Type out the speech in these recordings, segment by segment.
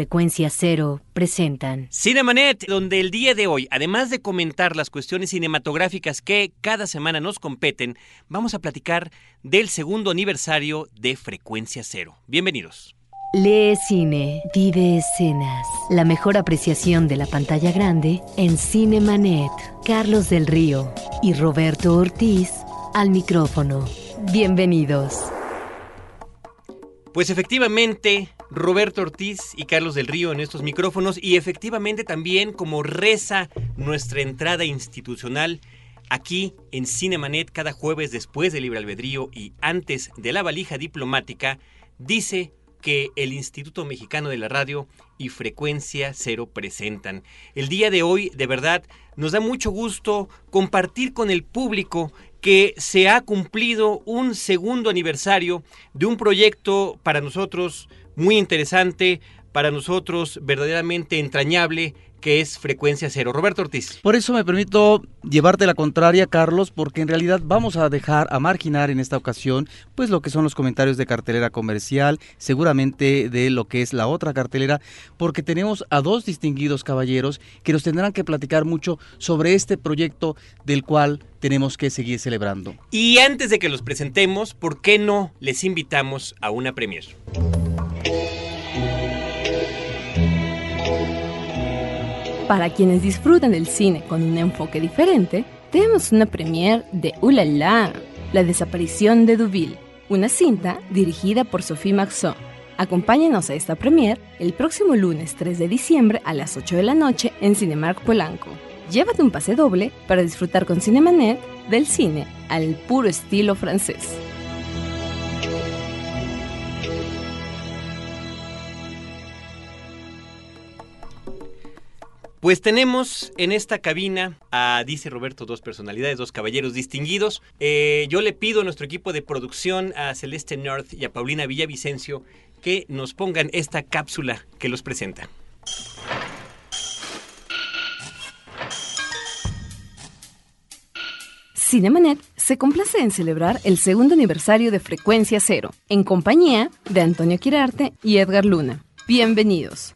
Frecuencia Cero presentan Cinemanet, donde el día de hoy, además de comentar las cuestiones cinematográficas que cada semana nos competen, vamos a platicar del segundo aniversario de Frecuencia Cero. Bienvenidos. Lee cine, vive escenas. La mejor apreciación de la pantalla grande en Cinemanet. Carlos del Río y Roberto Ortiz al micrófono. Bienvenidos. Pues efectivamente, Roberto Ortiz y Carlos del Río en estos micrófonos y efectivamente también como reza nuestra entrada institucional aquí en Cinemanet cada jueves después del libre albedrío y antes de la valija diplomática, dice que el Instituto Mexicano de la Radio y Frecuencia Cero presentan. El día de hoy, de verdad, nos da mucho gusto compartir con el público que se ha cumplido un segundo aniversario de un proyecto para nosotros muy interesante, para nosotros verdaderamente entrañable, que es Frecuencia Cero. Roberto Ortiz. Por eso me permito llevarte la contraria, Carlos, porque en realidad vamos a dejar a marginar en esta ocasión pues lo que son los comentarios de cartelera comercial, seguramente de lo que es la otra cartelera, porque tenemos a dos distinguidos caballeros que nos tendrán que platicar mucho sobre este proyecto del cual tenemos que seguir celebrando. Y antes de que los presentemos, ¿por qué no les invitamos a una premier? Para quienes disfrutan del cine con un enfoque diferente, tenemos una premiere de Ulala, La desaparición de Duville, una cinta dirigida por Sophie Maxon. Acompáñenos a esta premiere el próximo lunes 3 de diciembre a las 8 de la noche en Cinemark Polanco. Llévate un pase doble para disfrutar con Cinemanet del cine al puro estilo francés. Pues tenemos en esta cabina a, dice Roberto, dos personalidades, dos caballeros distinguidos. Eh, yo le pido a nuestro equipo de producción, a Celeste North y a Paulina Villavicencio, que nos pongan esta cápsula que los presenta. Cinemanet se complace en celebrar el segundo aniversario de Frecuencia Cero, en compañía de Antonio Quirarte y Edgar Luna. Bienvenidos.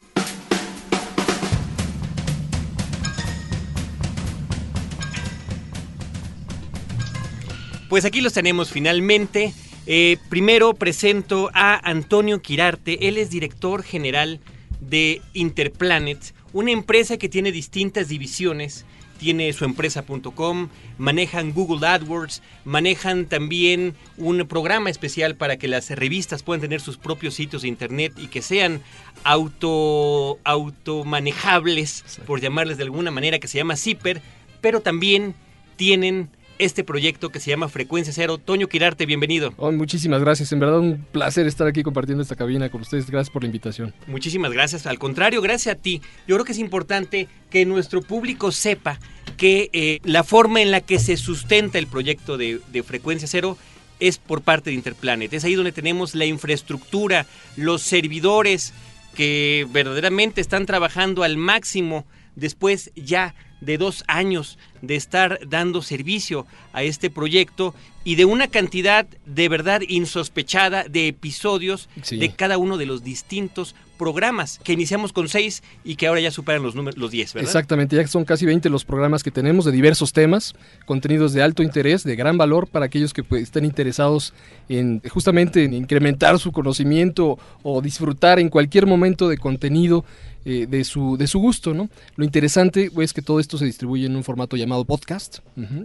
Pues aquí los tenemos finalmente. Eh, primero presento a Antonio Quirarte, él es director general de Interplanet, una empresa que tiene distintas divisiones. Tiene su empresa.com, manejan Google AdWords, manejan también un programa especial para que las revistas puedan tener sus propios sitios de internet y que sean auto automanejables, por llamarles de alguna manera, que se llama Zipper, pero también tienen este proyecto que se llama Frecuencia Cero. Toño Quirarte, bienvenido. Oh, muchísimas gracias, en verdad un placer estar aquí compartiendo esta cabina con ustedes. Gracias por la invitación. Muchísimas gracias. Al contrario, gracias a ti. Yo creo que es importante que nuestro público sepa que eh, la forma en la que se sustenta el proyecto de, de Frecuencia Cero es por parte de Interplanet. Es ahí donde tenemos la infraestructura, los servidores que verdaderamente están trabajando al máximo después ya de dos años de estar dando servicio a este proyecto y de una cantidad de verdad insospechada de episodios Sí. de cada uno de los distintos programas que iniciamos con seis y que ahora ya superan los números los 10, ¿verdad? Exactamente, ya son casi 20 los programas que tenemos de diversos temas, contenidos de alto interés, de gran valor para aquellos que pues, estén interesados en justamente en incrementar su conocimiento o disfrutar en cualquier momento de contenido eh, de, su, de su gusto, ¿no? Lo interesante es que todo esto se distribuye en un formato llamado podcast.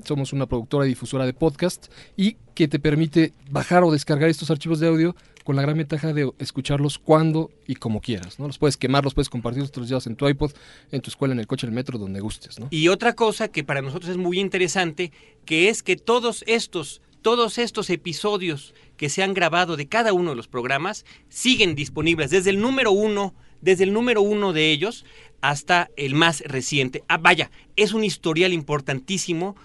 Somos una productora y difusora de podcast y que te permite bajar o descargar estos archivos de audio con la gran ventaja de escucharlos cuando y como quieras, ¿no? Los puedes quemar, los puedes compartir, los llevas en tu iPod, en tu escuela, en el coche, en el metro, donde gustes, ¿no? Y otra cosa que para nosotros es muy interesante, que es que todos estos, todos estos episodios que se han grabado de cada uno de los programas siguen disponibles desde el número uno, desde el número uno de ellos hasta el más reciente. Ah, vaya, es un historial importantísimo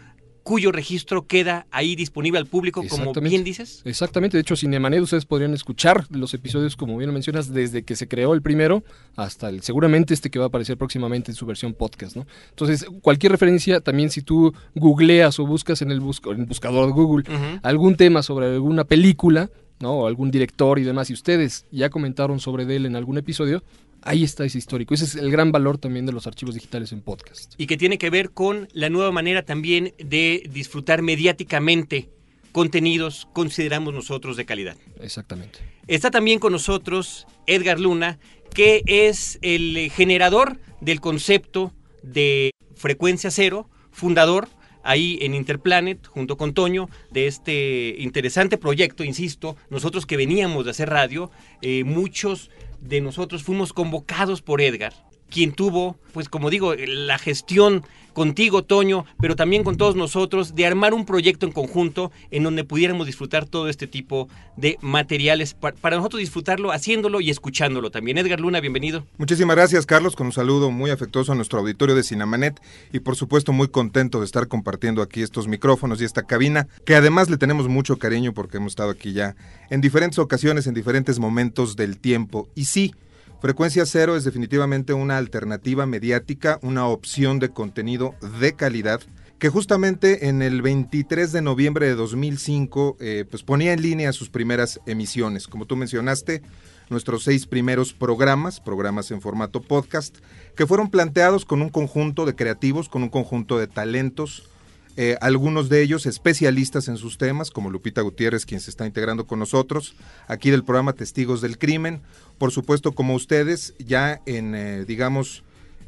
cuyo registro queda ahí disponible al público, como bien dices. Exactamente, de hecho, Cinemanet ustedes podrían escuchar los episodios, como bien mencionas, desde que se creó el primero hasta el, seguramente este que va a aparecer próximamente en su versión podcast, ¿no? Entonces, cualquier referencia, también si tú googleas o buscas en el, en el buscador de Google algún tema sobre alguna película, ¿no? O algún director y demás, y ustedes ya comentaron sobre él en algún episodio, ahí está ese histórico. Ese es el gran valor también de los archivos digitales en podcast. Y que tiene que ver con la nueva manera también de disfrutar mediáticamente contenidos, consideramos nosotros, de calidad. Exactamente. Está también con nosotros Edgar Luna, que es el generador del concepto de frecuencia cero, fundador ahí en Interplanet, junto con Toño, de este interesante proyecto, insisto, nosotros que veníamos de hacer radio, eh, muchos de nosotros fuimos convocados por Edgar, quien tuvo, pues como digo, la gestión contigo, Toño, pero también con todos nosotros, de armar un proyecto en conjunto en donde pudiéramos disfrutar todo este tipo de materiales, para nosotros disfrutarlo haciéndolo y escuchándolo también. Edgar Luna, bienvenido. Muchísimas gracias, Carlos, con un saludo muy afectuoso a nuestro auditorio de Cinamanet y por supuesto muy contento de estar compartiendo aquí estos micrófonos y esta cabina, que además le tenemos mucho cariño porque hemos estado aquí ya en diferentes ocasiones, en diferentes momentos del tiempo. Y sí, Frecuencia Cero es definitivamente una alternativa mediática, una opción de contenido de calidad que justamente en el 23 de noviembre de 2005 eh, pues ponía en línea sus primeras emisiones. Como tú mencionaste, nuestros seis primeros programas, programas en formato podcast, que fueron planteados con un conjunto de creativos, con un conjunto de talentos, eh, algunos de ellos especialistas en sus temas, como Lupita Gutiérrez, quien se está integrando con nosotros, aquí del programa Testigos del Crimen, por supuesto como ustedes, ya en, eh, digamos,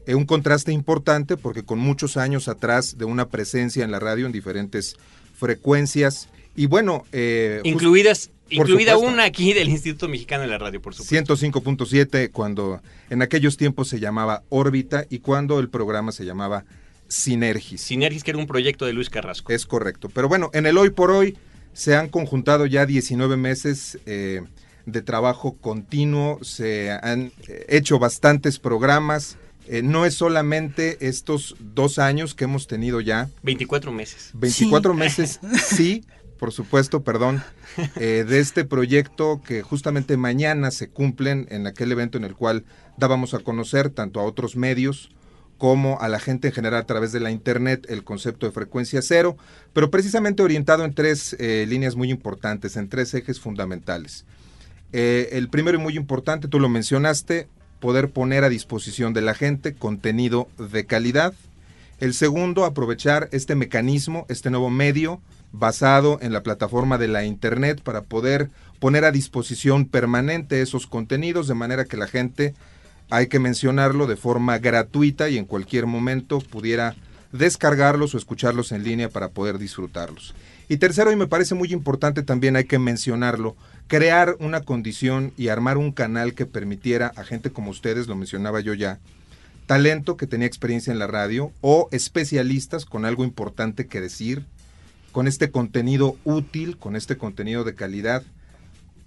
un contraste importante, porque con muchos años atrás de una presencia en la radio en diferentes frecuencias, y bueno... Eh, Incluidas Incluida una aquí del Instituto Mexicano de la Radio, por supuesto. 105.7 cuando en aquellos tiempos se llamaba órbita y cuando el programa se llamaba Sinergis. Sinergis, que era un proyecto de Luis Carrasco. Es correcto. Pero bueno, en el hoy por hoy se han conjuntado ya 19 meses eh, de trabajo continuo, se han eh, hecho bastantes programas. Eh, no es solamente estos dos años que hemos tenido ya. 24 meses. 24 meses, sí, por supuesto, perdón, de este proyecto que justamente mañana se cumplen en aquel evento en el cual dábamos a conocer tanto a otros medios como a la gente en general a través de la Internet el concepto de frecuencia cero, pero precisamente orientado en tres eh, líneas muy importantes, en tres ejes fundamentales. Eh, el primero y muy importante, tú lo mencionaste, poder poner a disposición de la gente contenido de calidad. El segundo, aprovechar este mecanismo, este nuevo medio basado en la plataforma de la Internet para poder poner a disposición permanente esos contenidos de manera que la gente hay que mencionarlo de forma gratuita y en cualquier momento pudiera descargarlos o escucharlos en línea para poder disfrutarlos. Y tercero, y me parece muy importante también hay que mencionarlo, crear una condición y armar un canal que permitiera a gente como ustedes, lo mencionaba yo ya, talento que tenía experiencia en la radio o especialistas con algo importante que decir, con este contenido útil, con este contenido de calidad,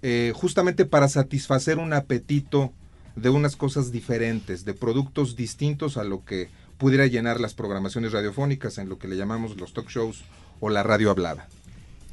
eh, justamente para satisfacer un apetito de unas cosas diferentes, de productos distintos a lo que pudiera llenar las programaciones radiofónicas en lo que le llamamos los talk shows o la radio hablada.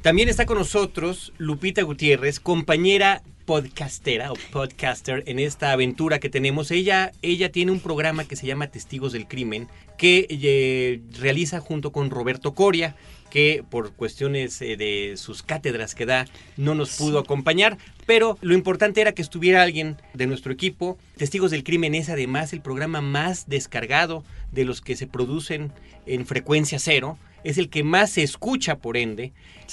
También está con nosotros Lupita Gutiérrez, compañera podcastera o podcaster en esta aventura que tenemos. Ella, ella tiene un programa que se llama Testigos del Crimen que eh, realiza junto con Roberto Coria que por cuestiones eh, de sus cátedras que da no nos pudo acompañar, pero lo importante era que estuviera alguien de nuestro equipo. Testigos del Crimen es además el programa más descargado de los que se producen en frecuencia cero es el que más se escucha por ende,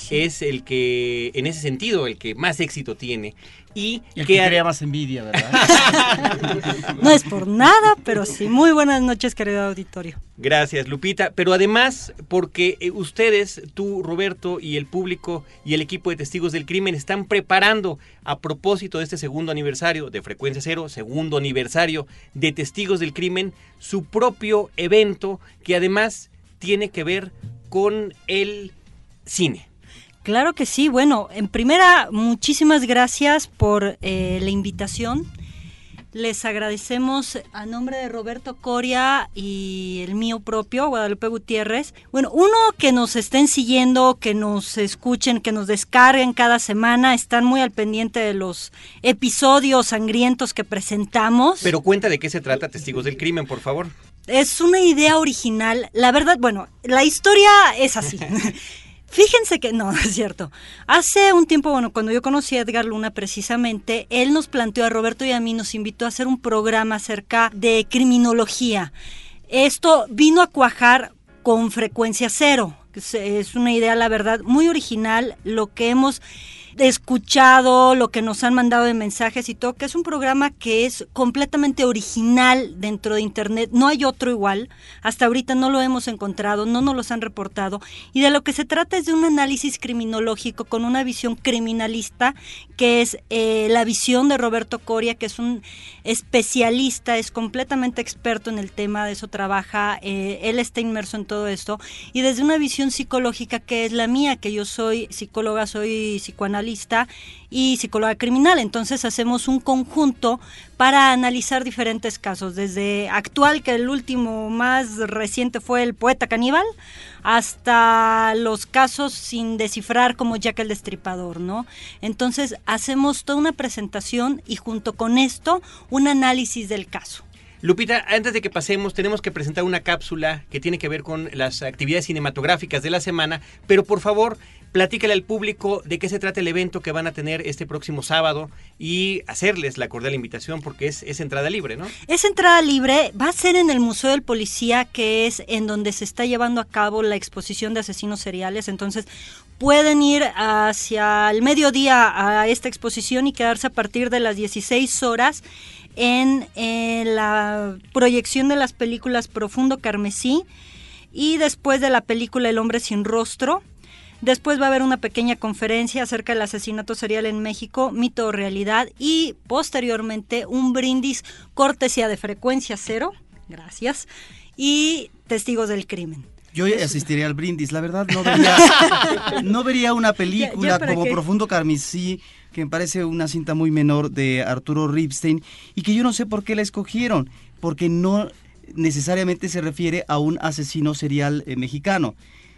es el que, en ese sentido, el que más éxito tiene. Y, el que, crea más envidia, ¿verdad? no es por nada, pero sí. Muy buenas noches, querido auditorio. Gracias, Lupita. Pero además, porque eh, ustedes, tú, Roberto, y el público y el equipo de Testigos del Crimen están preparando a propósito de este segundo aniversario de Frecuencia Cero, segundo aniversario de Testigos del Crimen, su propio evento que además tiene que ver con el cine. Claro que sí. Bueno, en primera, muchísimas gracias por eh, la invitación. Les agradecemos a nombre de Roberto Coria y el mío propio, Guadalupe Gutiérrez. Bueno, uno, que nos estén siguiendo, que nos escuchen, que nos descarguen cada semana, están muy al pendiente de los episodios sangrientos que presentamos. Pero cuenta de qué se trata Testigos del Crimen, por favor. Es una idea original. La verdad, bueno, la historia es así. Fíjense que, no, es cierto. Hace un tiempo, bueno, cuando yo conocí a Edgar Luna precisamente, él nos planteó a Roberto y a mí, nos invitó a hacer un programa acerca de criminología. Esto vino a cuajar con frecuencia cero. Es una idea, la verdad, muy original. Lo que hemos escuchado, lo que nos han mandado de mensajes y todo, que es un programa que es completamente original dentro de Internet. No hay otro igual. Hasta ahorita no lo hemos encontrado, no nos los han reportado. Y de lo que se trata es de un análisis criminológico con una visión criminalista, que es eh, la visión de Roberto Coria, que es un especialista, es completamente experto en el tema, de eso trabaja, eh, él está inmerso en todo esto. Y desde una visión psicológica que es la mía, que yo soy psicóloga, soy psicoanalista, y psicóloga criminal. Entonces hacemos un conjunto para analizar diferentes casos, desde actual, que el último más reciente fue el poeta caníbal, hasta los casos sin descifrar como Jack el Destripador, ¿no? Entonces hacemos toda una presentación y junto con esto un análisis del caso. Lupita, antes de que pasemos, tenemos que presentar una cápsula que tiene que ver con las actividades cinematográficas de la semana, pero por favor, platícale al público de qué se trata el evento que van a tener este próximo sábado y hacerles la cordial invitación porque es, es entrada libre, ¿no? Es entrada libre, va a ser en el Museo del Policía, que es en donde se está llevando a cabo la exposición de asesinos seriales, entonces pueden ir hacia el mediodía a esta exposición y quedarse a partir de las 16 horas en, la proyección de las películas Profundo Carmesí y después de la película El hombre sin rostro. Después va a haber una pequeña conferencia acerca del asesinato serial en México, mito o realidad, y posteriormente un brindis cortesía de frecuencia cero, gracias, y testigos del crimen. Yo asistiría al brindis, la verdad no vería, no vería una película como Profundo Carmesí que me parece una cinta muy menor de Arturo Ripstein y que yo no sé por qué la escogieron, porque no necesariamente se refiere a un asesino serial eh, mexicano,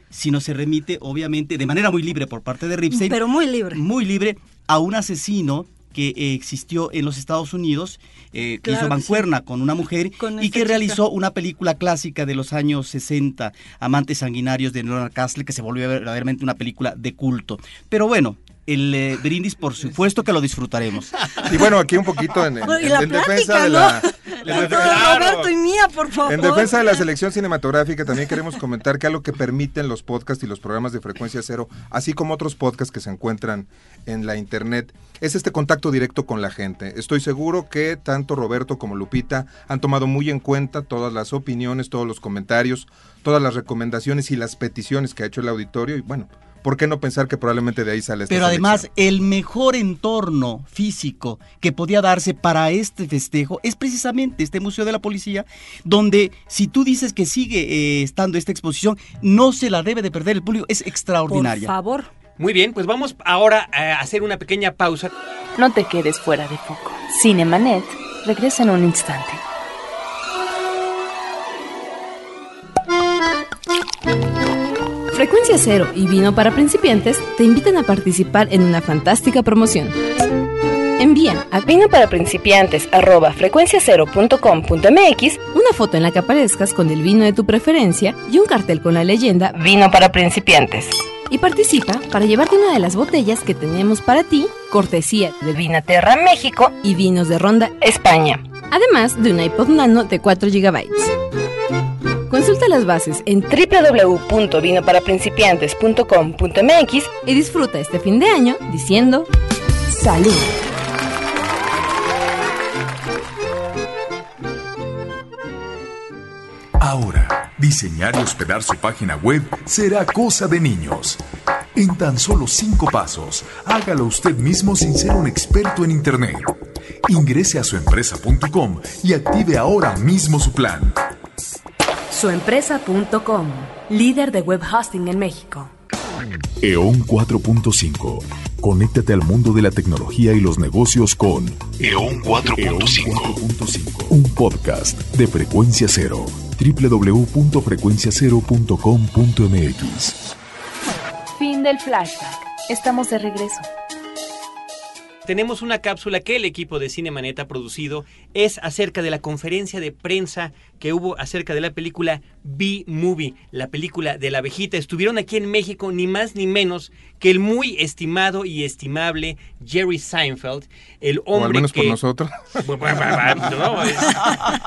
sino se remite obviamente de manera muy libre por parte de Ripstein. Pero muy libre. Muy libre a un asesino que eh, existió en los Estados Unidos, eh, que hizo mancuerna con una mujer y que realizó una película clásica de los años 60, Amantes Sanguinarios de Nora Castle, que se volvió verdaderamente una película de culto. Pero bueno, el eh, brindis, por supuesto que lo disfrutaremos. Y bueno, aquí un poquito en, defensa de la... Roberto y mía, por favor. En defensa de la selección cinematográfica también queremos comentar que algo que permiten los podcasts y los programas de frecuencia cero, así como otros podcasts que se encuentran en la internet, es este contacto directo con la gente. Estoy seguro que tanto Roberto como Lupita han tomado muy en cuenta todas las opiniones, todos los comentarios, todas las recomendaciones y las peticiones que ha hecho el auditorio y bueno, ¿por qué no pensar que probablemente de ahí sale esta Pero además, el mejor entorno físico que podía darse para este festejo es precisamente este Museo de la Policía, donde si tú dices que sigue eh, estando esta exposición, no se la debe de perder el público, es extraordinaria. Por favor. Muy bien, pues vamos ahora a hacer una pequeña pausa. No te quedes fuera de foco. Cinemanet regresa en un instante. Frecuencia Cero y Vino para Principiantes te invitan a participar en una fantástica promoción. Envía a vino para principiantes frecuenciacero.com.mx una foto en la que aparezcas con el vino de tu preferencia y un cartel con la leyenda Vino para principiantes. Y participa para llevarte una de las botellas que tenemos para ti, cortesía de Vinaterra México y Vinos de Ronda España. Además de un iPod Nano de 4 GB. Consulta las bases en www.vinoparaprincipiantes.com.mx y disfruta este fin de año diciendo salud. Ahora, diseñar y hospedar su página web será cosa de niños. En tan solo cinco pasos, hágalo usted mismo sin ser un experto en Internet. Ingrese a suempresa.com y active ahora mismo su plan. Suempresa.com, líder de web hosting en México. EON 4.5. Conéctate al mundo de la tecnología y los negocios con EON 4.5. Un podcast de frecuencia cero. www.frecuenciacero.com.mx. Fin del flashback. Estamos de regreso. tenemos una cápsula que el equipo de Cinemanet ha producido. Es acerca de la conferencia de prensa que hubo acerca de la película B-Movie, la película de la abejita. Estuvieron aquí en México ni más ni menos que el muy estimado y estimable Jerry Seinfeld, el hombre o al menos que... por nosotros. No, es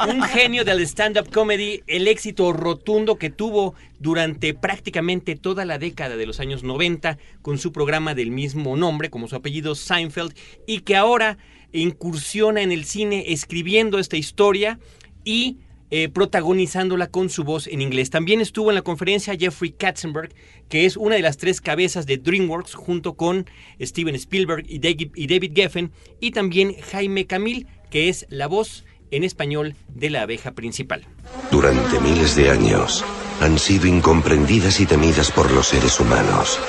un genio del stand-up comedy, el éxito rotundo que tuvo durante prácticamente toda la década de los años 90 con su programa del mismo nombre, como su apellido Seinfeld, y que ahora incursiona en el cine escribiendo esta historia y eh, protagonizándola con su voz en inglés. También estuvo en la conferencia Jeffrey Katzenberg, que es una de las tres cabezas de DreamWorks, junto con Steven Spielberg y David, Geffen, y también Jaime Camil, que es la voz en español de la abeja principal. Durante miles de años han sido incomprendidas y temidas por los seres humanos.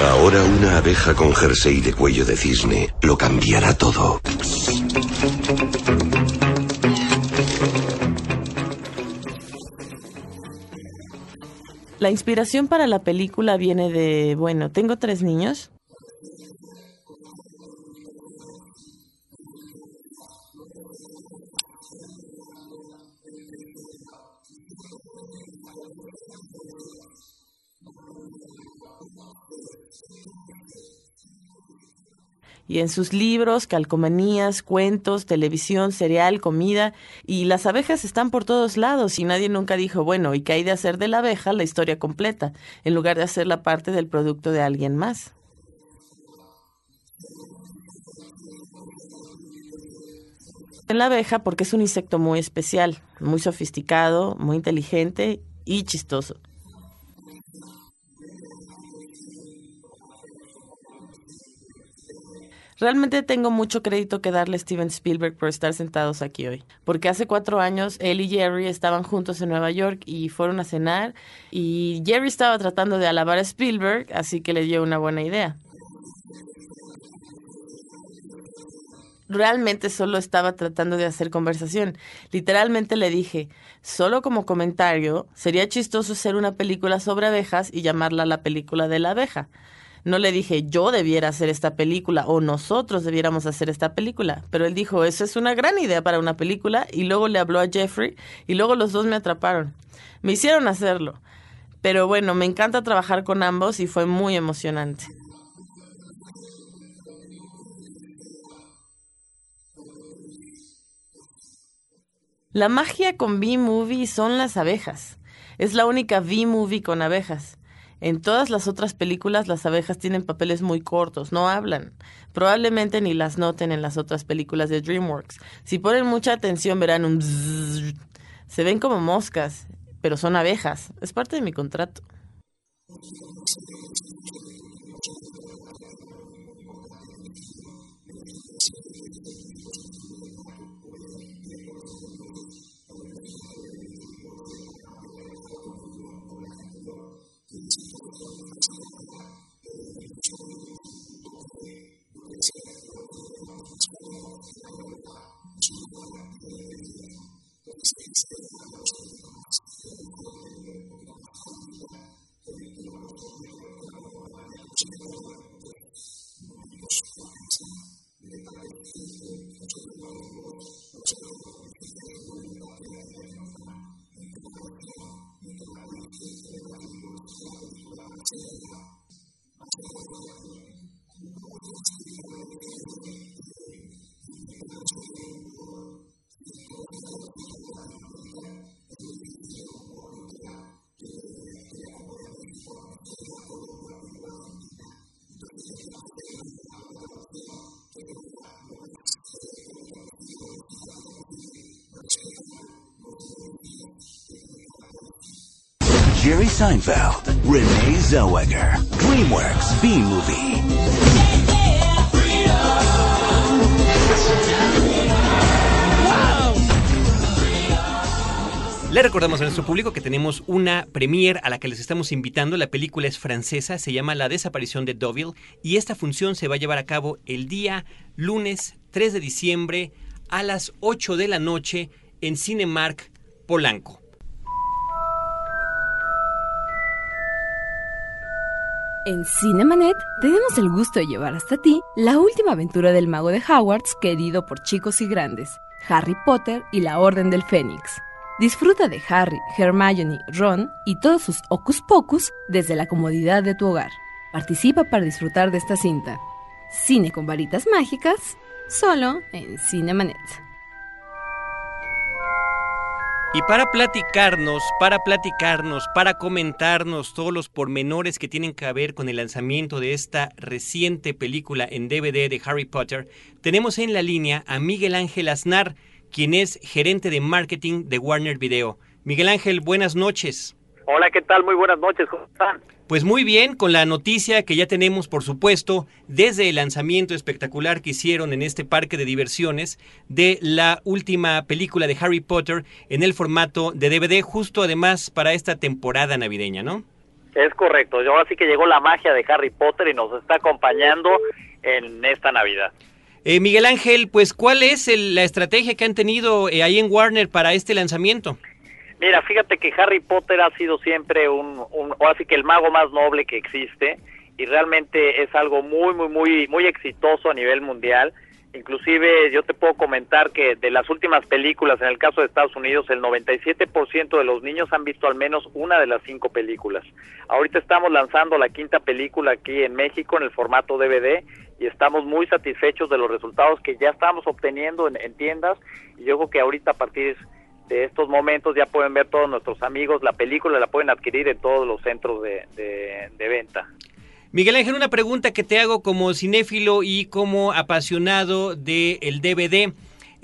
Ahora una abeja con jersey de cuello de cisne lo cambiará todo. La inspiración para la película viene de, bueno, tengo tres niños. Y en sus libros, calcomanías, cuentos, televisión, cereal, comida, y las abejas están por todos lados y nadie nunca dijo, bueno, ¿y qué hay de hacer de la abeja la historia completa, en lugar de hacerla parte del producto de alguien más? En la abeja porque es un insecto muy especial, muy sofisticado, muy inteligente y chistoso. Realmente tengo mucho crédito que darle a Steven Spielberg por estar sentados aquí hoy. Porque hace cuatro años él y Jerry estaban juntos en Nueva York y fueron a cenar y Jerry estaba tratando de alabar a Spielberg, así que le dio una buena idea. Realmente solo estaba tratando de hacer conversación. Literalmente le dije, solo como comentario, sería chistoso hacer una película sobre abejas y llamarla la película de la abeja. No le dije yo debiera hacer esta película o nosotros debiéramos hacer esta película, pero él dijo, eso es una gran idea para una película y luego le habló a Jeffrey y luego los dos me atraparon. Me hicieron hacerlo. Pero bueno, me encanta trabajar con ambos y fue muy emocionante. La magia con B-Movie son las abejas. Es la única B-Movie con abejas. En todas las otras películas las abejas tienen papeles muy cortos, no hablan. Probablemente ni las noten en las otras películas de DreamWorks. Si ponen mucha atención verán un Se ven como moscas, pero son abejas. Es parte de mi contrato. things Jerry Seinfeld, Renee Zellweger, DreamWorks B-Movie. Le recordamos a nuestro público que tenemos una premiere a la que les estamos invitando. La película es francesa, se llama La desaparición de Deauville y esta función se va a llevar a cabo el día lunes 3 de diciembre a las 8 de la noche en Cinemark Polanco. En Cinemanet tenemos el gusto de llevar hasta ti la última aventura del mago de Hogwarts querido por chicos y grandes, Harry Potter y la Orden del Fénix. Disfruta de Harry, Hermione, Ron y todos sus ocus pocus desde la comodidad de tu hogar. Participa para disfrutar de esta cinta. Cine con varitas mágicas, solo en Cinemanet. Y para platicarnos, para platicarnos, para comentarnos todos los pormenores que tienen que ver con el lanzamiento de esta reciente película en DVD de Harry Potter, tenemos en la línea a Miguel Ángel Aznar, quien es gerente de marketing de Warner Video. Miguel Ángel, buenas noches. Hola, ¿qué tal? Muy buenas noches, ¿cómo están? Pues muy bien, con la noticia que ya tenemos, por supuesto, desde el lanzamiento espectacular que hicieron en este parque de diversiones de la última película de Harry Potter en el formato de DVD, justo además para esta temporada navideña, ¿no? Es correcto, ahora sí que llegó la magia de Harry Potter y nos está acompañando en esta Navidad. Eh, Miguel Ángel, pues ¿cuál es la estrategia que han tenido eh, ahí en Warner para este lanzamiento? Mira, fíjate que Harry Potter ha sido siempre un, un o así que el mago más noble que existe y realmente es algo muy, muy, muy, muy exitoso a nivel mundial. Inclusive yo te puedo comentar que de las últimas películas, en el caso de Estados Unidos, el 97% de los niños han visto al menos una de las cinco películas. Ahorita estamos lanzando la quinta película aquí en México en el formato DVD y estamos muy satisfechos de los resultados que ya estamos obteniendo en, en tiendas y yo creo que ahorita a partir de estos momentos ya pueden ver todos nuestros amigos la película, la pueden adquirir en todos los centros de, venta. Miguel Ángel, una pregunta que te hago como cinéfilo y como apasionado del el DVD.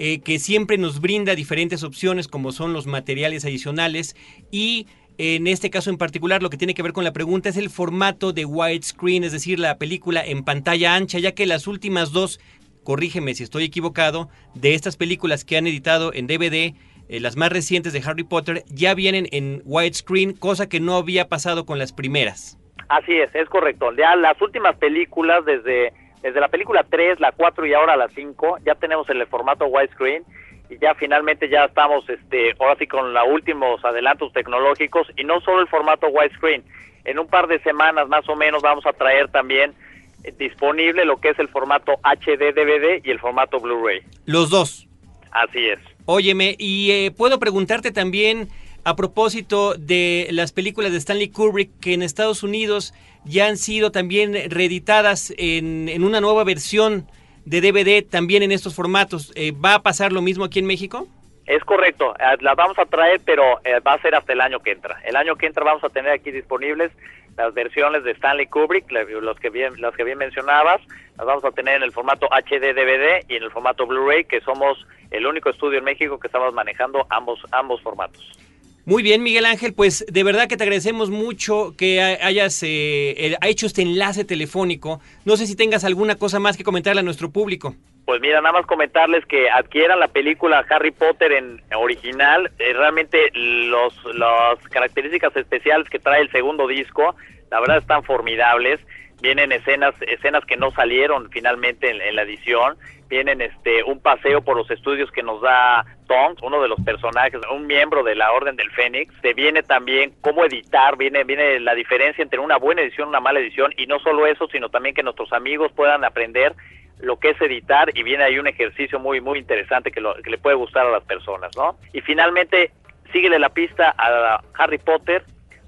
Eh, que siempre nos brinda diferentes opciones como son los materiales adicionales y en este caso en particular lo que tiene que ver con la pregunta es el formato de widescreen, es decir, la película en pantalla ancha, ya que las últimas dos, corrígeme si estoy equivocado, de estas películas que han editado en DVD eh, las más recientes de Harry Potter, ya vienen en widescreen, cosa que no había pasado con las primeras. Así es, es correcto. Ya las últimas películas, desde, desde la película 3, la 4 y ahora la 5, ya tenemos el formato widescreen y ya finalmente ya estamos, este, ahora sí con los últimos adelantos tecnológicos y no solo el formato widescreen. En un par de semanas más o menos vamos a traer también eh, disponible lo que es el formato HD DVD y el formato Blu-ray. Los dos. Así es. Óyeme, y eh, puedo preguntarte también a propósito de las películas de Stanley Kubrick que en Estados Unidos ya han sido también reeditadas en, en una nueva versión de DVD también en estos formatos. Eh, ¿Va a pasar lo mismo aquí en México? Es correcto, eh, las vamos a traer, pero va a ser hasta el año que entra. El año que entra vamos a tener aquí disponibles las versiones de Stanley Kubrick, los que bien, las que bien mencionabas, las vamos a tener en el formato HD DVD y en el formato Blu-ray, que somos el único estudio en México que estamos manejando ambos, ambos formatos. Muy bien, Miguel Ángel, pues de verdad que te agradecemos mucho que hayas eh, hecho este enlace telefónico. No sé si tengas alguna cosa más que comentarle a nuestro público. Pues mira, nada más comentarles que adquieran la película Harry Potter en original. Eh, realmente los, las características especiales que trae el segundo disco, la verdad están formidables. Vienen escenas, escenas que no salieron finalmente en, la edición. Vienen este un paseo por los estudios que nos da Tonks, uno de los personajes, un miembro de la Orden del Fénix. Se viene también cómo editar, viene, viene la diferencia entre una buena edición y una mala edición. Y no solo eso, sino también que nuestros amigos puedan aprender lo que es editar y viene ahí un ejercicio muy muy interesante que, que le puede gustar a las personas, ¿no? Y finalmente, síguele la pista a Harry Potter,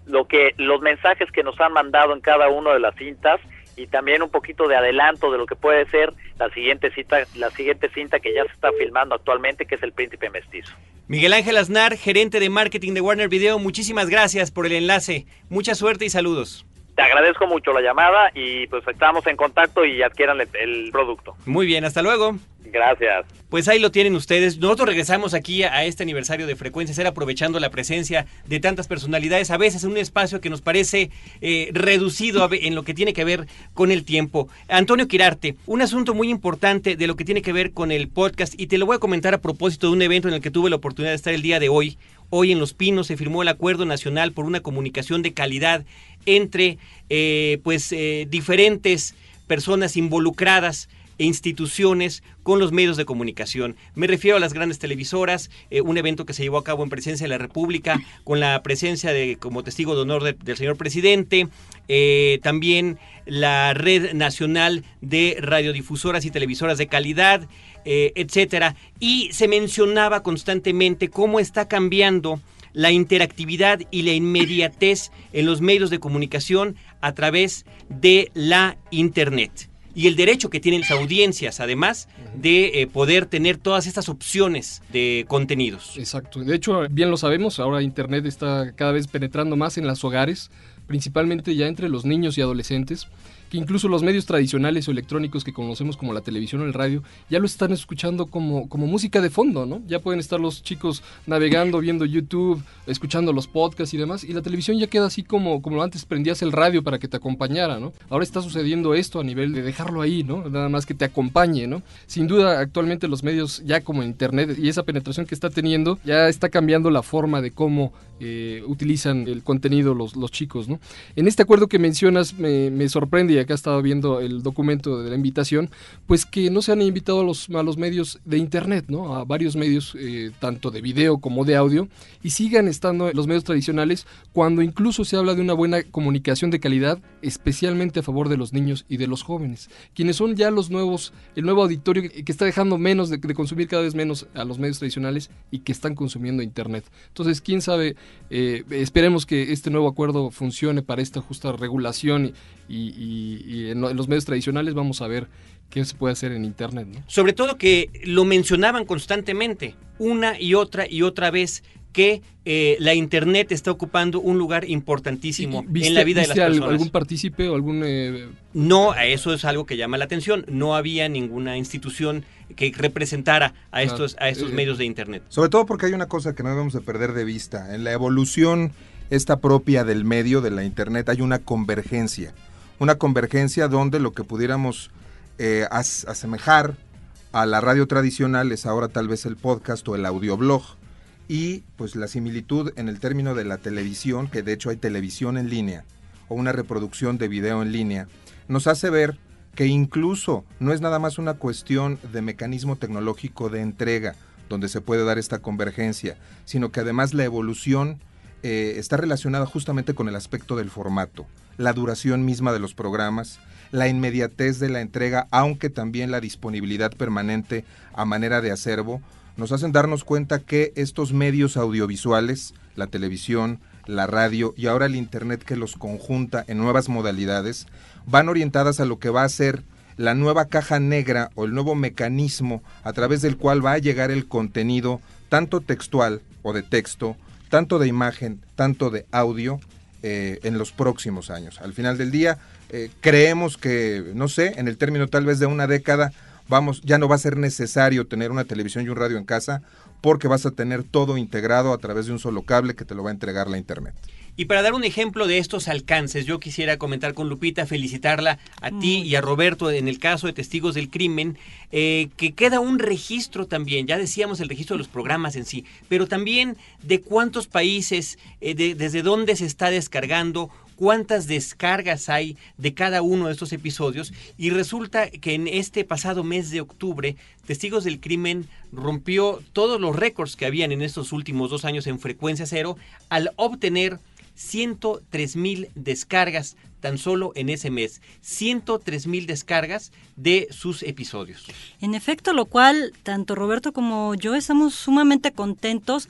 lo que los mensajes que nos han mandado en cada una de las cintas y también un poquito de adelanto de lo que puede ser la siguiente cita, la siguiente cinta que ya se está filmando actualmente, que es El Príncipe Mestizo. Miguel Ángel Aznar, gerente de marketing de Warner Video, muchísimas gracias por el enlace. Mucha suerte y saludos. Te agradezco mucho la llamada y pues estamos en contacto y adquieran el, producto. Muy bien, hasta luego. Gracias. Pues ahí lo tienen ustedes. Nosotros regresamos aquí a este aniversario de Frecuencia Ser aprovechando la presencia de tantas personalidades, a veces en un espacio que nos parece eh, reducido en lo que tiene que ver con el tiempo. Antonio Quirarte, un asunto muy importante de lo que tiene que ver con el podcast y te lo voy a comentar a propósito de un evento en el que tuve la oportunidad de estar el día de hoy. Hoy en Los Pinos se firmó el Acuerdo Nacional por una comunicación de calidad entre eh, pues eh, diferentes personas involucradas e instituciones con los medios de comunicación. Me refiero a las grandes televisoras, eh, un evento que se llevó a cabo en presencia de la República, con la presencia de como testigo de honor del señor presidente, eh, también la Red Nacional de Radiodifusoras y Televisoras de Calidad, eh, etcétera. Y se mencionaba constantemente cómo está cambiando la interactividad y la inmediatez en los medios de comunicación a través de la Internet y el derecho que tienen las audiencias, además de eh, poder tener todas estas opciones de contenidos. Exacto. De hecho, bien lo sabemos, ahora Internet está cada vez penetrando más en los hogares, principalmente ya entre los niños y adolescentes que incluso los medios tradicionales o electrónicos que conocemos como la televisión o el radio ya lo están escuchando como, como música de fondo, ¿no? Ya pueden estar los chicos navegando, viendo YouTube, escuchando los podcasts y demás, y la televisión ya queda así como, como antes prendías el radio para que te acompañara, ¿no? Ahora está sucediendo esto a nivel de dejarlo ahí, ¿no? Nada más que te acompañe, ¿no? Sin duda, actualmente los medios ya como Internet y esa penetración que está teniendo, ya está cambiando la forma de cómo eh, utilizan el contenido los, los chicos, ¿no? En este acuerdo que mencionas me, me sorprende acá estado viendo el documento de la invitación, pues que no se han invitado a los, a los medios de Internet, ¿no? A varios medios, eh, tanto de video como de audio, y sigan estando los medios tradicionales cuando incluso se habla de una buena comunicación de calidad, especialmente a favor de los niños y de los jóvenes, quienes son ya los nuevos, el nuevo auditorio que está dejando menos de, consumir cada vez menos a los medios tradicionales y que están consumiendo Internet. Entonces, quién sabe, eh, esperemos que este nuevo acuerdo funcione para esta justa regulación y, en, los medios tradicionales vamos a ver qué se puede hacer en Internet. Sobre todo que lo mencionaban constantemente, una y otra y otra vez, que eh, la Internet está ocupando un lugar importantísimo en la vida de las personas. ¿Algún partícipe o algún...? Eh... No, eso es algo que llama la atención. No había ninguna institución que representara a estos, a estos eh, medios de Internet. Sobre todo porque hay una cosa que no debemos de perder de vista. En la evolución esta propia del medio, de la Internet, hay una convergencia una convergencia donde lo que pudiéramos eh, asemejar a la radio tradicional es ahora tal vez el podcast o el audioblog. Y pues la similitud en el término de la televisión, que de hecho hay televisión en línea o una reproducción de video en línea, nos hace ver que incluso no es nada más una cuestión de mecanismo tecnológico de entrega donde se puede dar esta convergencia, sino que además la evolución eh, está relacionada justamente con el aspecto del formato la duración misma de los programas, la inmediatez de la entrega, aunque también la disponibilidad permanente a manera de acervo, nos hacen darnos cuenta que estos medios audiovisuales, la televisión, la radio y ahora el Internet que los conjunta en nuevas modalidades, van orientadas a lo que va a ser la nueva caja negra o el nuevo mecanismo a través del cual va a llegar el contenido tanto textual o de texto, tanto de imagen, tanto de audio, eh, en los próximos años. Al final del día, eh, creemos que, no sé, en el término tal vez de una década, vamos, ya no va a ser necesario tener una televisión y un radio en casa porque vas a tener todo integrado a través de un solo cable que te lo va a entregar la internet. Y para dar un ejemplo de estos alcances, yo quisiera comentar con Lupita, felicitarla a ti y a Roberto en el caso de Testigos del Crimen, eh, que queda un registro también, ya decíamos el registro de los programas en sí, pero también de cuántos países, eh, desde dónde se está descargando, cuántas descargas hay de cada uno de estos episodios. Y resulta que en este pasado mes de octubre Testigos del Crimen rompió todos los récords que habían en estos últimos dos años en frecuencia cero al obtener 103 mil descargas tan solo en ese mes. 103 mil descargas de sus episodios. En efecto, lo cual tanto Roberto como yo estamos sumamente contentos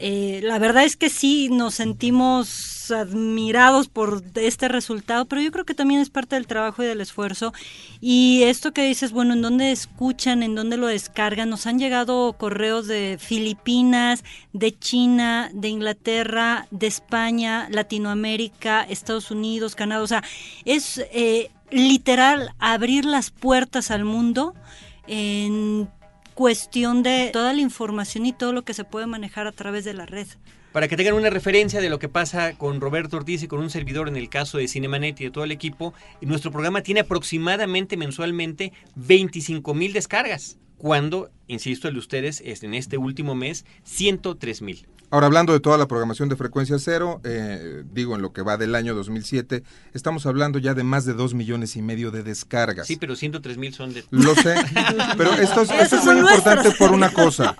eh, la verdad es que sí nos sentimos admirados por este resultado, pero yo creo que también es parte del trabajo y del esfuerzo. Y esto que dices, bueno, ¿en dónde escuchan? ¿En dónde lo descargan? Nos han llegado correos de Filipinas, de China, de Inglaterra, de España, Latinoamérica, Estados Unidos, Canadá. O sea, es eh, literal abrir las puertas al mundo en cuestión de toda la información y todo lo que se puede manejar a través de la red. Para que tengan una referencia de lo que pasa con Roberto Ortiz y con un servidor en el caso de Cinemanet y de todo el equipo, nuestro programa tiene aproximadamente mensualmente 25 mil descargas, cuando, insisto, el de ustedes es en este último mes 103 mil. Ahora, hablando de toda la programación de frecuencia cero, eh, digo, en lo que va del año 2007, estamos hablando ya de más de dos millones y medio de descargas. Sí, pero 103 mil son de... Lo sé, pero esto es, esto es muy importante por una cosa.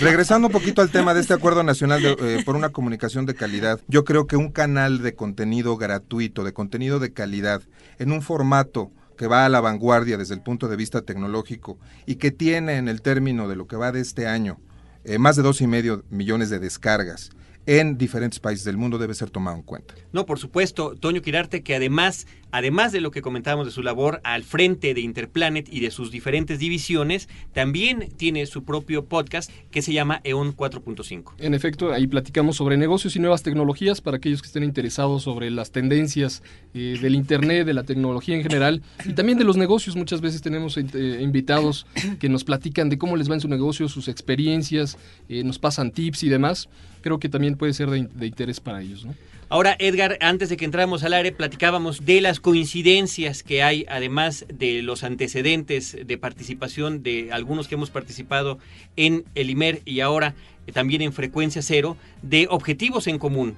Regresando un poquito al tema de este Acuerdo Nacional de, eh, por una comunicación de calidad, yo creo que un canal de contenido gratuito, de contenido de calidad, en un formato que va a la vanguardia desde el punto de vista tecnológico y que tiene en el término de lo que va de este año eh, más de dos y medio millones de descargas en diferentes países del mundo debe ser tomado en cuenta. No, por supuesto, Toño Quirarte, que además, además de lo que comentábamos de su labor al frente de Interplanet y de sus diferentes divisiones, también tiene su propio podcast que se llama EON 4.5. En efecto, ahí platicamos sobre negocios y nuevas tecnologías para aquellos que estén interesados sobre las tendencias eh, del Internet, de la tecnología en general y también de los negocios. Muchas veces tenemos eh, invitados que nos platican de cómo les va en su negocio, sus experiencias, eh, nos pasan tips y demás creo que también puede ser de, interés para ellos. ¿no? Ahora, Edgar, antes de que entráramos al aire, platicábamos de las coincidencias que hay, además de los antecedentes de participación de algunos que hemos participado en el IMER y ahora eh, también en Frecuencia Cero, de objetivos en común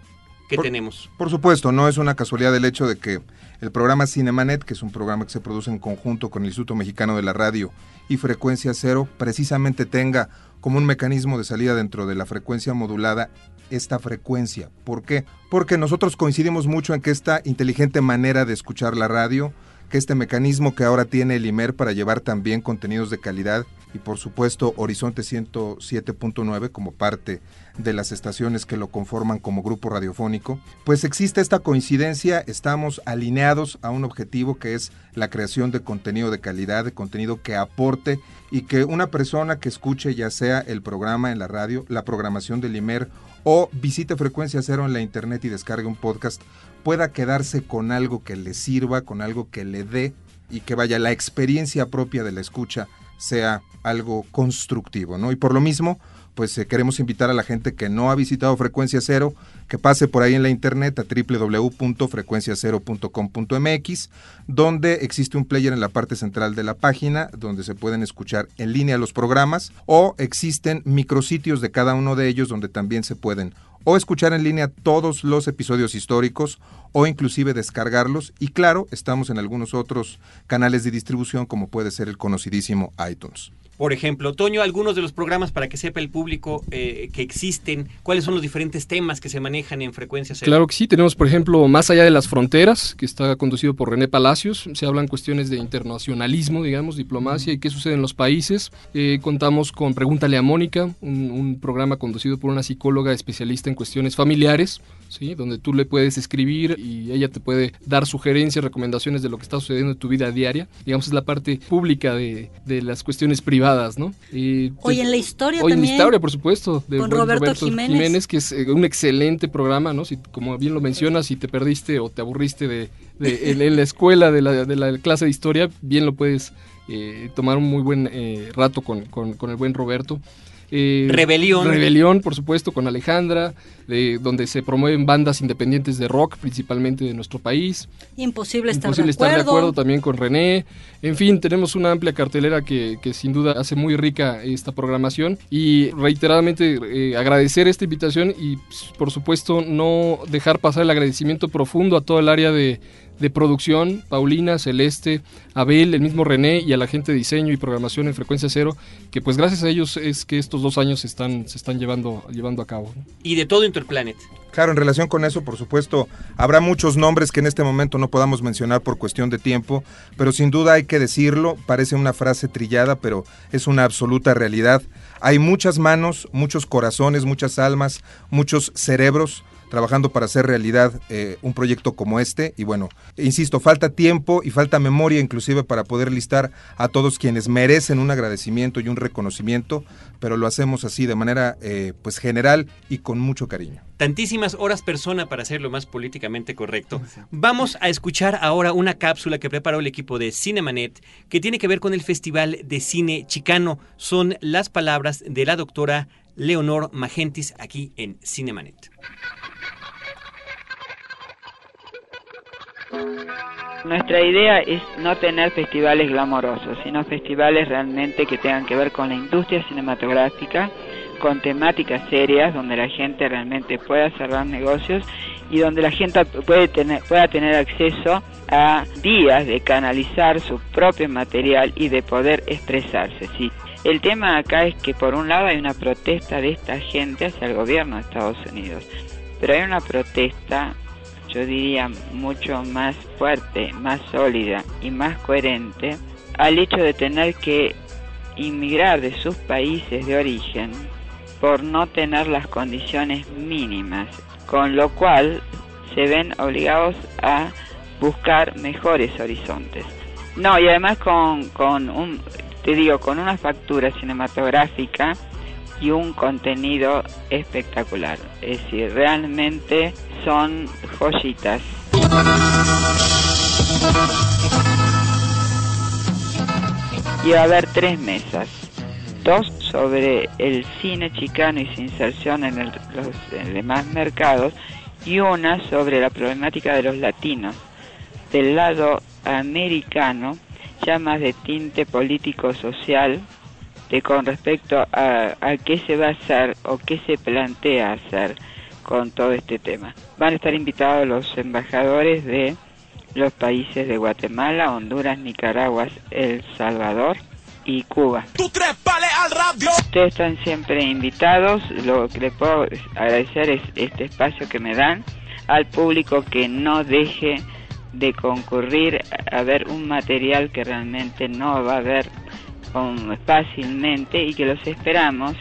que tenemos. Por supuesto, no es una casualidad el hecho de que el programa Cinemanet, que es un programa que se produce en conjunto con el Instituto Mexicano de la Radio y Frecuencia Cero, precisamente tenga como un mecanismo de salida dentro de la frecuencia modulada esta frecuencia. ¿Por qué? Porque nosotros coincidimos mucho en que esta inteligente manera de escuchar la radio, que este mecanismo que ahora tiene el IMER para llevar también contenidos de calidad y por supuesto Horizonte 107.9 como parte de las estaciones que lo conforman como grupo radiofónico, pues existe esta coincidencia, estamos alineados a un objetivo que es la creación de contenido de calidad, de contenido que aporte y que una persona que escuche ya sea el programa en la radio, la programación del IMER o visite Frecuencia Cero en la internet y descargue un podcast, pueda quedarse con algo que le sirva, con algo que le dé y que vaya la experiencia propia de la escucha sea algo constructivo, ¿no? Y por lo mismo, pues eh, queremos invitar a la gente que no ha visitado Frecuencia Cero, que pase por ahí en la internet a www.frecuenciacero.com.mx, donde existe un player en la parte central de la página, donde se pueden escuchar en línea los programas, o existen micrositios de cada uno de ellos, donde también se pueden o escuchar en línea todos los episodios históricos o inclusive descargarlos y claro, estamos en algunos otros canales de distribución como puede ser el conocidísimo iTunes. Por ejemplo, Toño, algunos de los programas para que sepa el público eh, que existen, cuáles son los diferentes temas que se manejan en frecuencia Claro que sí, tenemos por ejemplo Más allá de las fronteras, que está conducido por René Palacios, se hablan cuestiones de internacionalismo, digamos, diplomacia y qué sucede en los países. Eh, contamos con Pregúntale a Mónica, un programa conducido por una psicóloga especialista en cuestiones familiares ¿sí? donde tú le puedes escribir y ella te puede dar sugerencias, recomendaciones de lo que está sucediendo en tu vida diaria. Digamos, es la parte pública de, de las cuestiones privadas, ¿no? Y, hoy en la historia hoy también. en la historia, por supuesto, de con Roberto, Jiménez. que es eh, un excelente programa, ¿no? Si, como bien lo mencionas, si te perdiste o te aburriste de, de en, la escuela de la, de la clase de historia, bien lo puedes eh, tomar un muy buen eh, rato con, con, con el buen Roberto. Eh, Rebelión. Rebelión, por supuesto, con Alejandra, de, donde se promueven bandas independientes de rock, principalmente de nuestro país. Imposible estar Imposible de acuerdo. estar de acuerdo también con René. En fin, tenemos una amplia cartelera que, que sin duda hace muy rica esta programación y reiteradamente eh, agradecer esta invitación y pues, por supuesto no dejar pasar el agradecimiento profundo a todo el área de de producción, Paulina, Celeste, Abel, el mismo René y a la gente de diseño y programación en Frecuencia Cero, que pues gracias a ellos es que estos dos años se están, se están llevando, llevando a cabo. Y de todo Interplanet. Claro, en relación con eso, por supuesto, habrá muchos nombres que en este momento no podamos mencionar por cuestión de tiempo, pero sin duda hay que decirlo, parece una frase trillada, pero es una absoluta realidad. Hay muchas manos, muchos corazones, muchas almas, muchos cerebros trabajando para hacer realidad eh, un proyecto como este. Y bueno, insisto, falta tiempo y falta memoria inclusive para poder listar a todos quienes merecen un agradecimiento y un reconocimiento, pero lo hacemos así de manera eh, pues general y con mucho cariño. Tantísimas horas persona para hacerlo más políticamente correcto. Vamos a escuchar ahora una cápsula que preparó el equipo de Cinemanet que tiene que ver con el Festival de Cine Chicano. Son las palabras de la doctora Leonor Magentis aquí en Cinemanet. Nuestra idea es no tener festivales glamorosos, sino festivales realmente que tengan que ver con la industria cinematográfica, con temáticas serias donde la gente realmente pueda cerrar negocios y donde la gente puede tener, pueda tener acceso a días de canalizar su propio material y de poder expresarse. ¿sí? El tema acá es que por un lado hay una protesta de esta gente hacia el gobierno de Estados Unidos, pero hay una protesta, yo diría, mucho más fuerte, más sólida y más coherente al hecho de tener que inmigrar de sus países de origen por no tener las condiciones mínimas, con lo cual se ven obligados a buscar mejores horizontes. No, y además con, con un, te digo, con una factura cinematográfica y un contenido espectacular. Es decir, realmente son joyitas. Y va a haber tres mesas. Dos sobre el cine chicano y su inserción en, los demás mercados y una sobre la problemática de los latinos. Del lado americano, ya más de tinte político-social, de con respecto a, a qué se va a hacer o qué se plantea hacer con todo este tema. Van a estar invitados los embajadores de los países de Guatemala, Honduras, Nicaragua, El Salvador y Cuba. Ustedes están siempre invitados. Lo que les puedo agradecer es este espacio que me dan al público que no deje de concurrir a ver un material que realmente no va a ver fácilmente y que los esperamos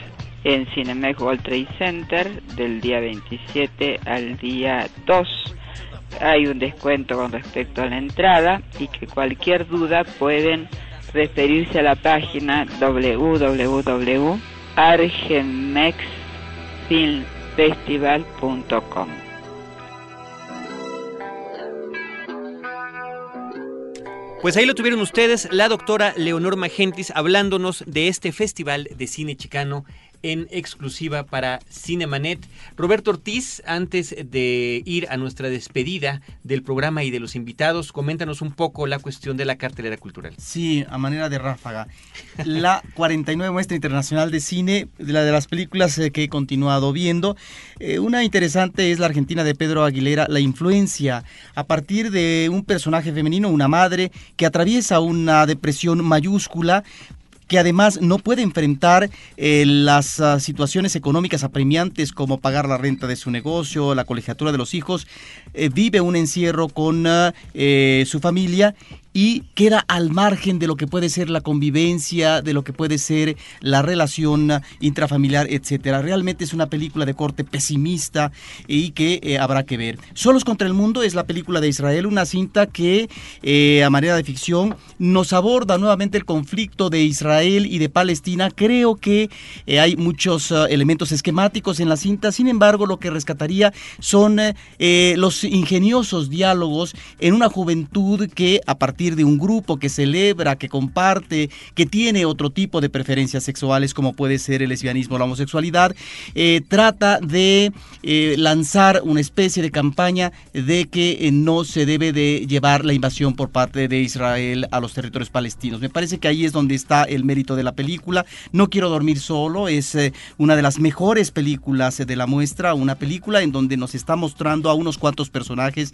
en Cinemex World Trade Center del día 27 al día 2 hay un descuento con respecto a la entrada y que cualquier duda pueden referirse a la página www.argemexfilmfestival.com. Pues ahí lo tuvieron ustedes, la doctora Leonor Magentis, hablándonos de este festival de cine chicano en exclusiva para Cinemanet. Roberto Ortiz, antes de ir a nuestra despedida del programa y de los invitados, coméntanos un poco la cuestión de la cartelera cultural. Sí, a manera de ráfaga. La 49 muestra internacional de cine, de la de las películas eh, que he continuado viendo. Eh, una interesante es la Argentina de Pedro Aguilera, La influencia, a partir de un personaje femenino, una madre, que atraviesa una depresión mayúscula que además no puede enfrentar eh, las ah, situaciones económicas apremiantes como pagar la renta de su negocio, la colegiatura de los hijos, eh, vive un encierro con ah, eh, su familia y queda al margen de lo que puede ser la convivencia, de lo que puede ser la relación intrafamiliar, etcétera. Realmente es una película de corte pesimista y que eh, habrá que ver. Solos contra el mundo es la película de Israel, una cinta que eh, a manera de ficción nos aborda nuevamente el conflicto de Israel y de Palestina. Creo que eh, hay muchos elementos esquemáticos en la cinta, sin embargo lo que rescataría son los ingeniosos diálogos en una juventud que a partir de un grupo que celebra, que comparte, que tiene otro tipo de preferencias sexuales como puede ser el lesbianismo o la homosexualidad, eh, trata de eh, lanzar una especie de campaña de que eh, no se debe de llevar la invasión por parte de Israel a los territorios palestinos. Me parece que ahí es donde está el mérito de la película. No quiero dormir solo, es una de las mejores películas de la muestra, una película en donde nos está mostrando a unos cuantos personajes,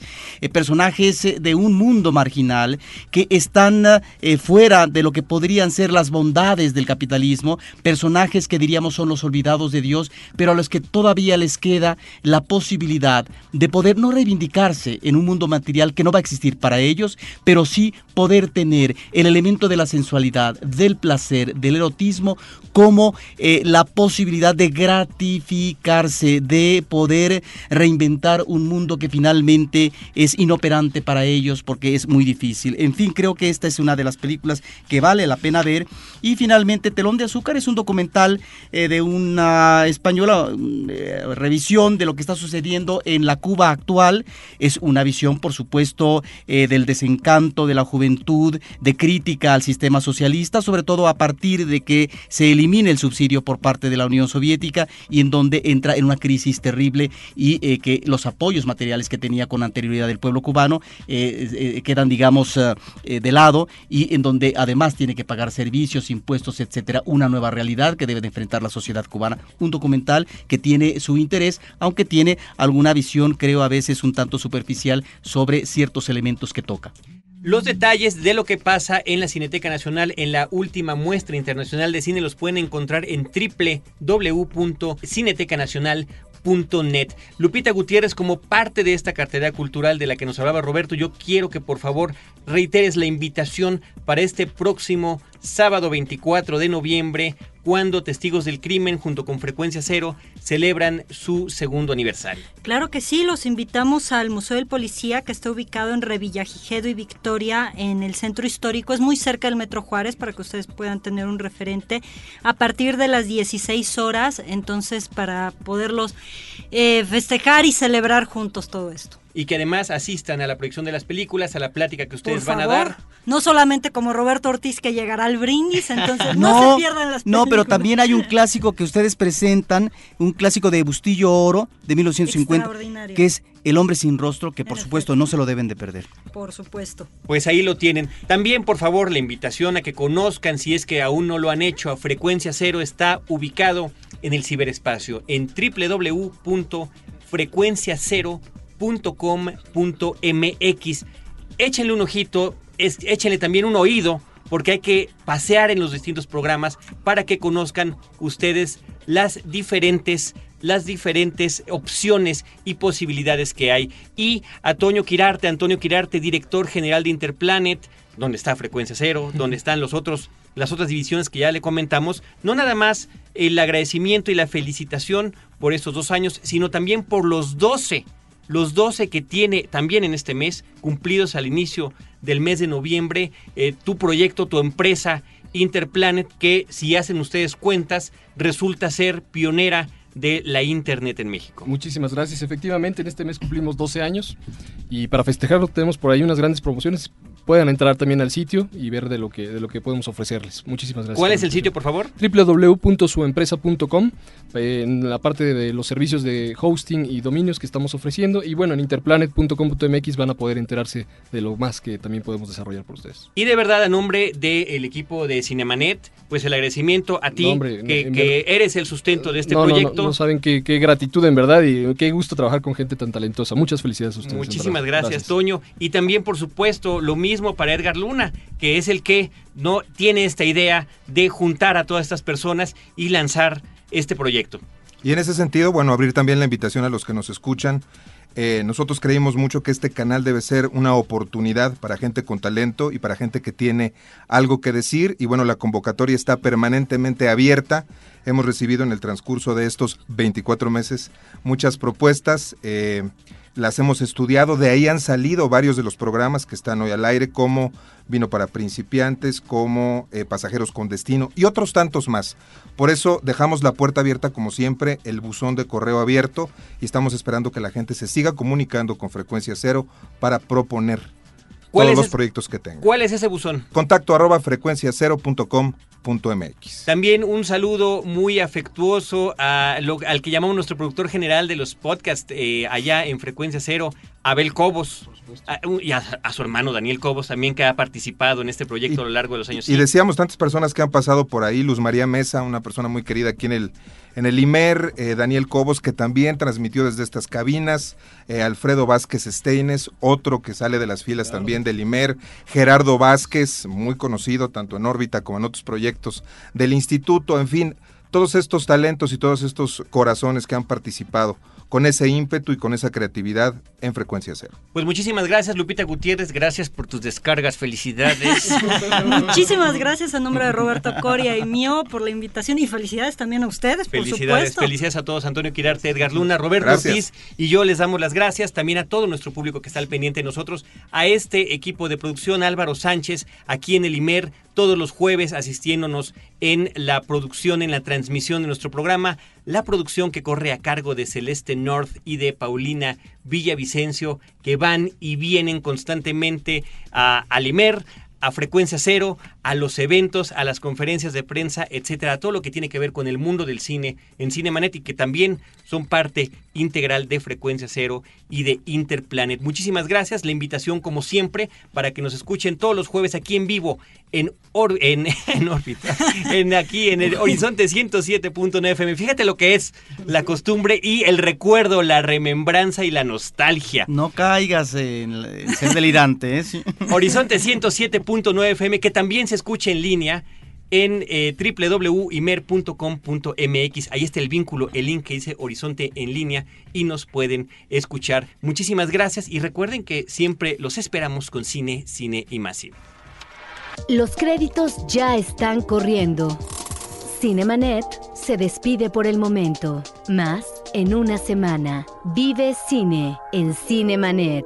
personajes de un mundo marginal que están eh, fuera de lo que podrían ser las bondades del capitalismo, personajes que diríamos son los olvidados de Dios, pero a los que todavía les queda la posibilidad de poder no reivindicarse en un mundo material que no va a existir para ellos, pero sí poder tener el elemento de la sensualidad, del placer, del erotismo, como eh, la posibilidad de gratificarse, de poder reinventar un mundo que finalmente es inoperante para ellos porque es muy difícil. En fin, creo que esta es una de las películas que vale la pena ver. Y finalmente, Telón de Azúcar es un documental eh, de una española, eh, revisión de lo que está sucediendo en la Cuba actual. Es una visión, por supuesto, del desencanto de la juventud, de crítica al sistema socialista, sobre todo a partir de que se elimina el subsidio por parte de la Unión Soviética y en donde entra en una crisis terrible y eh, que los apoyos materiales que tenía con anterioridad el pueblo cubano eh, eh, quedan, digamos, eh, de lado y en donde además tiene que pagar servicios, impuestos, etcétera, una nueva realidad que debe de enfrentar la sociedad cubana. Un documental que tiene su interés, aunque tiene alguna visión, creo a veces un tanto superficial sobre ciertos elementos que toca. Los detalles de lo que pasa en la Cineteca Nacional en la última muestra internacional de cine los pueden encontrar en www.cinetecanacional.net. Lupita Gutiérrez, como parte de esta cartera cultural de la que nos hablaba Roberto, yo quiero que por favor reiteres la invitación para este próximo sábado 24 de noviembre cuando Testigos del Crimen junto con Frecuencia Cero celebran su segundo aniversario. Claro que sí, los invitamos al Museo del Policía que está ubicado en Revillagigedo y Victoria en el centro histórico. Es muy cerca del Metro Juárez para que ustedes puedan tener un referente a partir de las 16 horas, entonces para poderlos eh, festejar y celebrar juntos todo esto y que además asistan a la proyección de las películas, a la plática que ustedes van a dar. No solamente como Roberto Ortiz que llegará al brindis, entonces no, se pierdan las películas. No, pero también hay un clásico que ustedes presentan, un clásico de Bustillo Oro de 1950, que es El hombre sin rostro, que por supuesto no se lo deben de perder. Por supuesto. Pues ahí lo tienen. También, por favor, la invitación a que conozcan, si es que aún no lo han hecho, a Frecuencia Cero está ubicado en el ciberespacio en www.frecuenciacero.com .com.mx. Échenle un ojito, échenle también un oído, porque hay que pasear en los distintos programas para que conozcan ustedes las diferentes las diferentes opciones y posibilidades que hay. Y Antonio Quirarte, Antonio Quirarte, director general de Interplanet, donde está Frecuencia Cero, donde están los otros, las otras divisiones que ya le comentamos, no nada más el agradecimiento y la felicitación por estos dos años, sino también por los 12 los 12 que tiene también en este mes, cumplidos al inicio del mes de noviembre, eh, tu proyecto, tu empresa Interplanet, que si hacen ustedes cuentas, resulta ser pionera de la Internet en México. Muchísimas gracias. Efectivamente, en este mes cumplimos 12 años y para festejarlo tenemos por ahí unas grandes promociones puedan entrar también al sitio y ver de lo que, de lo que podemos ofrecerles. Muchísimas gracias. ¿Cuál es el sitio, por favor? www.suempresa.com en la parte de los servicios de hosting y dominios que estamos ofreciendo y bueno, en interplanet.com.mx van a poder enterarse de lo más que también podemos desarrollar por ustedes. Y de verdad, a nombre del equipo de Cinemanet, pues el agradecimiento a ti, que, eres el sustento de este proyecto. No, saben qué, gratitud en verdad y qué gusto trabajar con gente tan talentosa. Muchas felicidades a ustedes. Muchísimas gracias, Toño. Y también, por supuesto, lo mismo para Edgar Luna, que es el que no tiene esta idea de juntar a todas estas personas y lanzar este proyecto. Y en ese sentido, bueno, abrir también la invitación a los que nos escuchan. Eh, nosotros creímos mucho que este canal debe ser una oportunidad para gente con talento y para gente que tiene algo que decir. Y bueno, la convocatoria está permanentemente abierta. Hemos recibido en el transcurso de estos 24 meses muchas propuestas. Eh, las hemos estudiado, de ahí han salido varios de los programas que están hoy al aire, como Vino para Principiantes, como eh, Pasajeros con Destino y otros tantos más. Por eso dejamos la puerta abierta, como siempre, el buzón de correo abierto y estamos esperando que la gente se siga comunicando con frecuencia cero para proponer todos los proyectos que tenga. ¿Cuál es ese buzón? Contacto arroba También un saludo muy afectuoso al que llamamos nuestro productor general de los podcasts eh, allá en Frecuencia Cero, Abel Cobos. y a, su hermano Daniel Cobos también que ha participado en este proyecto a lo largo de los años. Y decíamos tantas personas que han pasado por ahí, Luz María Mesa, una persona muy querida aquí en el en el IMER, eh, Daniel Cobos, que también transmitió desde estas cabinas, eh, Alfredo Vázquez Steines, otro que sale de las filas también del IMER, Gerardo Vázquez, muy conocido tanto en órbita como en otros proyectos del instituto, en fin, todos estos talentos y todos estos corazones que han participado con ese ímpetu y con esa creatividad en frecuencia cero. Pues muchísimas gracias Lupita Gutiérrez, gracias por tus descargas, felicidades. muchísimas gracias a nombre de Roberto Coria y mío por la invitación y felicidades también a ustedes, felicidades, por supuesto. Felicidades a todos, Antonio Quirarte, Edgar Luna, Roberto Ortiz y yo les damos las gracias también a todo nuestro público que está al pendiente de nosotros, a este equipo de producción, Álvaro Sánchez, aquí en el IMER, todos los jueves asistiéndonos en la producción, en la transmisión de nuestro programa, la producción que corre a cargo de Celeste North y de Paulina Villavicencio, que van y vienen constantemente a Alimer, a Frecuencia Cero, a los eventos, a las conferencias de prensa, etcétera, todo lo que tiene que ver con el mundo del cine en Cinemanet y que también son parte integral de Frecuencia Cero y de Interplanet. Muchísimas gracias, la invitación como siempre para que nos escuchen todos los jueves aquí en vivo en, en, en órbita, en aquí en el Horizonte 107.9 FM. Fíjate lo que es la costumbre y el recuerdo, la remembranza y la nostalgia. No caigas en, ser delirante. ¿eh? Horizonte 107.9 FM que también se escucha en línea en eh, www.imer.com.mx. Ahí está el vínculo, el link que dice Horizonte en línea y nos pueden escuchar. Muchísimas gracias y recuerden que siempre los esperamos con cine, cine y más cine. Los créditos ya están corriendo. Cinemanet se despide por el momento. Más en una semana. Vive cine en Cinemanet.